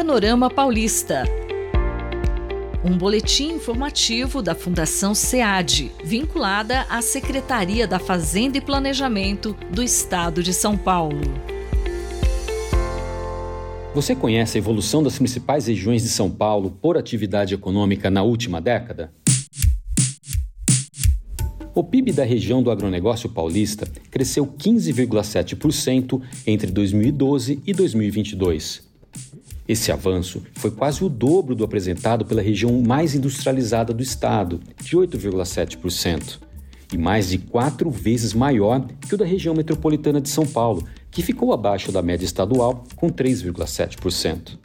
Panorama Paulista. Um boletim informativo da Fundação SEAD, vinculada à Secretaria da Fazenda e Planejamento do Estado de São Paulo. Você conhece a evolução das principais regiões de São Paulo por atividade econômica na última década? O PIB da região do agronegócio paulista cresceu 15,7% entre 2012 e 2022. Esse avanço foi quase o dobro do apresentado pela região mais industrializada do estado, de 8,7%, e mais de quatro vezes maior que o da região metropolitana de São Paulo, que ficou abaixo da média estadual, com 3,7%.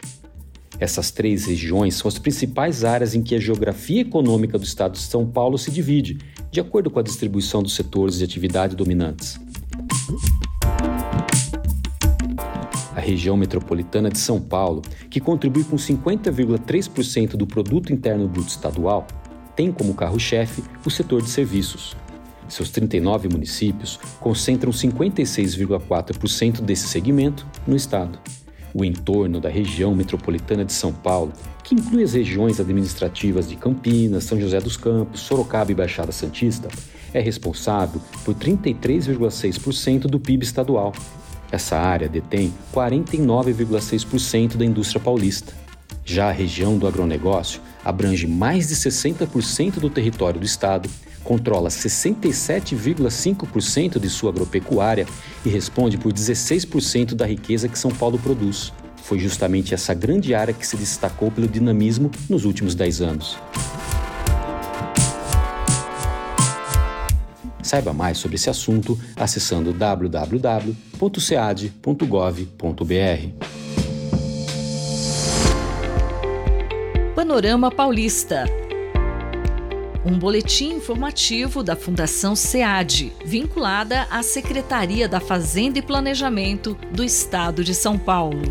Essas três regiões são as principais áreas em que a geografia econômica do estado de São Paulo se divide, de acordo com a distribuição dos setores de atividade dominantes. Região metropolitana de São Paulo, que contribui com 50,3% do produto interno bruto estadual, tem como carro-chefe o setor de serviços. Seus 39 municípios concentram 56,4% desse segmento no estado. O entorno da região metropolitana de São Paulo, que inclui as regiões administrativas de Campinas, São José dos Campos, Sorocaba e Baixada Santista, é responsável por 33,6% do PIB estadual. Essa área detém 49,6% da indústria paulista. Já a região do agronegócio abrange mais de 60% do território do estado controla 67,5% de sua agropecuária e responde por 16% da riqueza que São Paulo produz. Foi justamente essa grande área que se destacou pelo dinamismo nos últimos 10 anos. Saiba mais sobre esse assunto acessando www.cead.gov.br. Panorama Paulista um boletim informativo da Fundação SEAD, vinculada à Secretaria da Fazenda e Planejamento do Estado de São Paulo.